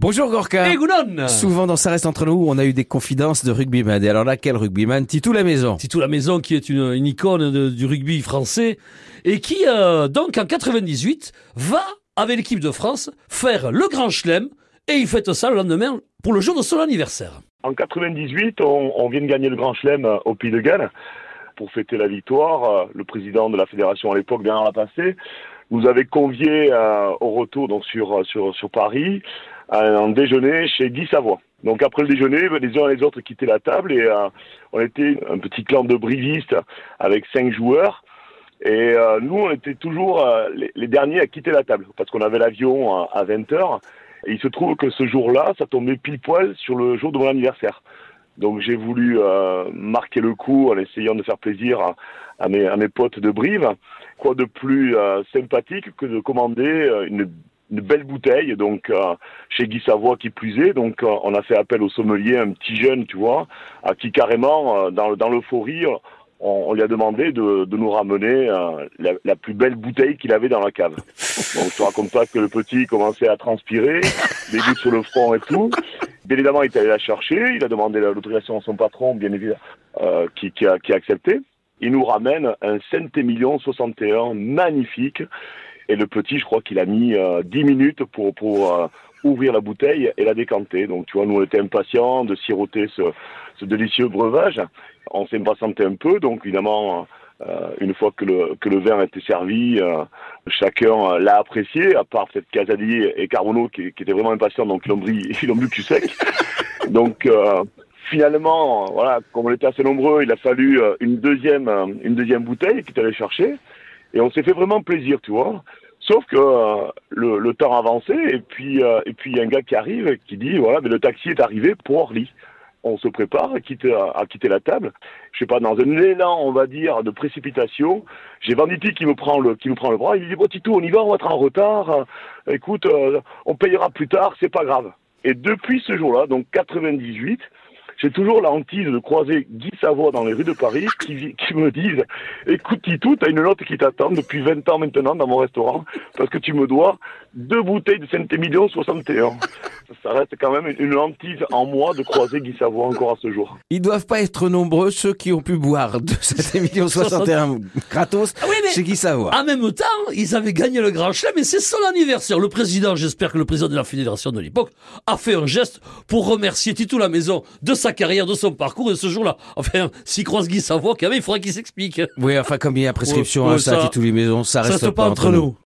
Bonjour Gorka. Et Gounon Souvent dans Ça reste entre nous, on a eu des confidences de rugbyman. Et alors là, quel rugbyman Titou la maison. Titou la maison qui est une, une icône de- du rugby français et qui euh, donc en 98 va avec l'équipe de France faire le Grand Chelem et il fête ça le lendemain pour le jour de son anniversaire. En 98, on, on vient de gagner le Grand Chelem euh, au Pays de Galles. Pour fêter la victoire, euh, le président de la fédération à l'époque, Bernard Lapassé, nous avait conviés euh, au retour donc sur, sur, sur Paris un déjeuner chez Guy Savoie. Donc après le déjeuner, ben, les uns et les autres quittaient la table et euh, on était un petit clan de brivistes avec cinq joueurs. Et euh, nous, on était toujours euh, les, derniers à quitter la table parce qu'on avait l'avion à, à 20h. Et il se trouve que ce jour-là, ça tombait pile poil sur le jour de mon anniversaire. Donc j'ai voulu euh, marquer le coup en essayant de faire plaisir à, à mes, à mes potes de Brive. Quoi de plus euh, sympathique que de commander euh, une, une belle bouteille, donc euh, chez Guy Savoie qui plus est. Donc euh, on a fait appel au sommelier, un petit jeune, tu vois, à qui carrément, euh, dans, dans l'euphorie, on, lui a demandé de, de nous ramener la, plus belle bouteille qu'il avait dans la cave. Donc je te raconte pas que le petit commençait à transpirer, des gouttes sur le front et tout. Bien évidemment, il est allé la chercher, il a demandé la- l'autorisation à son patron, bien évidemment, qui, qui, a, qui a accepté. Il nous ramène un Saint-Émilion 61 magnifique. Et le petit, je crois qu'il a mis euh, 10 minutes pour, pour euh, ouvrir la bouteille et la décanter. Donc, tu vois, nous, on était impatients de siroter ce, délicieux breuvage. On s'impatientait un peu, donc évidemment, euh, une fois que le, que le vin était servi, euh, chacun euh, l'a apprécié, à part peut-être et Carbonneau qui, étaient vraiment impatients, donc ils l'ont bu, cul sec. Donc euh, finalement, euh, voilà, comme on était assez nombreux, il a fallu euh, une deuxième, euh, une deuxième bouteille qui est allé chercher, et on s'est fait vraiment plaisir, tu vois. Sauf que euh, le, temps avançait, et puis euh, et puis il y a un gars qui arrive qui dit voilà, mais le taxi est arrivé pour Orly. On se prépare à quitter, à quitter la table. Je sais pas, dans un élan, on va dire, de précipitation, j'ai Vanity qui me prend le, qui me prend le bras. Il dit, bon, Tito, on y va, on va être en retard. Euh, Écoute, on payera plus tard, c'est pas grave. Et depuis ce jour-là, donc 98, j'ai toujours la hantise de croiser Guy Savoie dans les rues de Paris qui, me disent Écoute, Titou, t'as une note qui t'attend depuis 20 ans maintenant dans mon restaurant parce que tu me dois deux bouteilles de Saint-Émilion 61. Ça reste quand même une, hantise en moi de croiser Guy Savoie encore à ce jour. Ils doivent pas être nombreux ceux qui ont pu boire de cet émission 61 gratos Ah oui, mais- chez Guy Savoie. En même temps, ils avaient gagné le Grand Chelem et c'est son anniversaire. Le président, j'espère que le président de la fédération de l'époque, a fait un geste pour remercier Titou la maison de sa carrière, de son parcours et de ce jour-là. Enfin, s'il croise Guy Savoie, quand même, il faudra qu'il s'explique. Oui, enfin comme il y a prescription Ouais, à ouais, ça, ça- Titou les maisons, ça Ça reste reste pas entre nous.